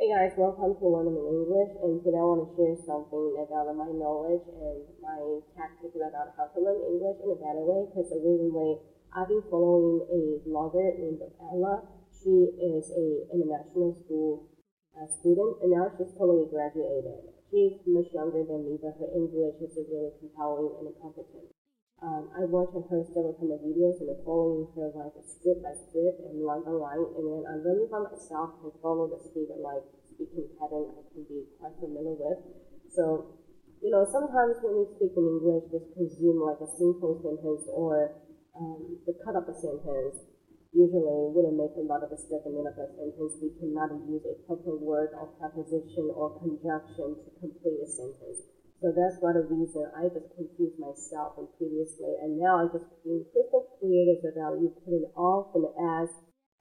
Hey guys, welcome to Learning English, and today I want to share something about my knowledge and my tactics about how to learn English in a better way. Because originally, I've been following a blogger named Ella. She is a international school uh, student, and now she's totally graduated. She's much younger than me, but her English is really compelling and competent. Um, I watched her several kind of videos and following her like strip by strip and line by line, and then I really found myself to follow the speed like speaking pattern I can be quite familiar with. So, you know, sometimes when we speak in English, just consume like a simple sentence or um, the cut of a sentence. Usually, wouldn't make a lot of a statement of a sentence. We cannot use a proper word or preposition or conjunction to complete a sentence. So that's one of the reason I just confused myself and previously, and now I'm just being crystal clear is about you putting off and as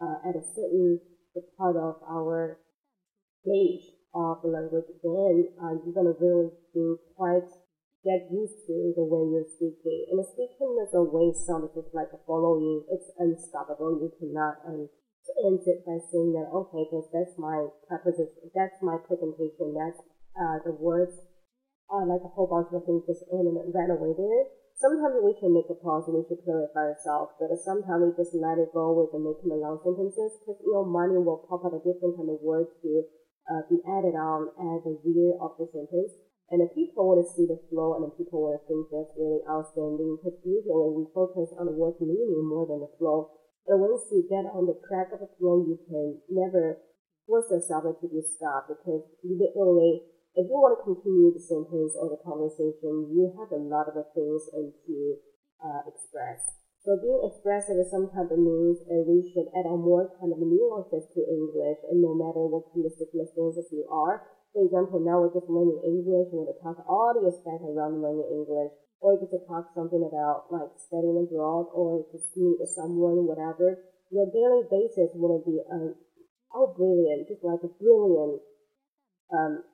uh, at a certain part of our stage of the language, then uh, you're gonna really be quite get used to the way you're speaking. And speaking is a way sound just like a following. It's unstoppable. You cannot um, end it by saying that okay, that's my preposition, that's my presentation, that's uh, the words uh, like a whole bunch of things just in and ran away there. Sometimes we should make a pause and we should clarify ourselves, but sometimes we just let it go with the making the long sentences because your mind will pop out a different kind of word to uh, be added on as a rear of the sentence. And the people want to see the flow and the people want to think that's really outstanding because usually we focus on the word meaning more than the flow. And once you get on the track of the flow, you can never force yourself to be stopped because you literally if you want to continue the sentence or the conversation, you have a lot of things to uh, express. So being expressive is sometimes means uh, we should add on more kind of nuances to English, and no matter what kind of circumstances you are. For example, now we're just learning English, we want to talk all the aspects around learning English, or just to talk something about like studying abroad, or just meet someone, whatever. Your daily basis will be um, oh brilliant, just like a brilliant um,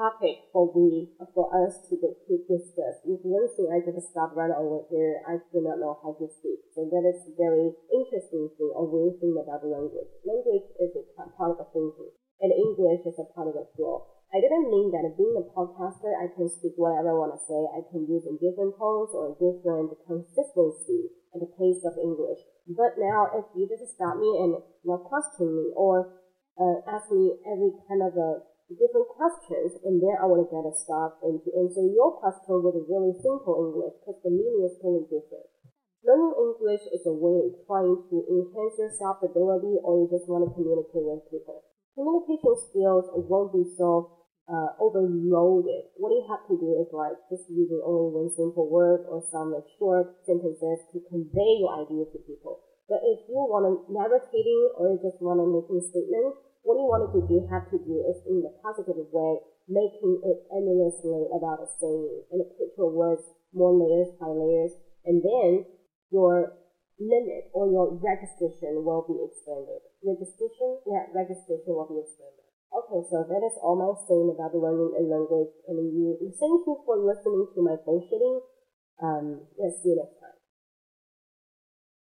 topic for we for us to, to discuss. If one thing I just stop right over here, I do not know how to speak. So that is very interesting thing or weird thing about language. Language is a part of thinking, and English is a part of the flow. I didn't mean that being a podcaster, I can speak whatever I want to say. I can use in different tones or different consistency and the pace of English. But now, if you just stop me and question me or uh, ask me every kind of a different questions, and there I want to get a stop and to answer your question with a really simple English because the meaning is totally different. Learning English is a way of trying to enhance your self-ability or you just want to communicate with people. Communication skills won't be so uh, overloaded. What you have to do is like just using only one simple word or some like, short sentences to convey your idea to people. But if you want to narrating or you just want to make a statement, what you wanted to do, have to do is in a positive way, making it endlessly about a saying and put your words more layers by layers, and then your limit or your registration will be expanded. Registration, yeah, registration will be expanded. Okay, so that is all my saying about learning a language, and you thank you for listening to my bullshitting. Um, let's see you next time.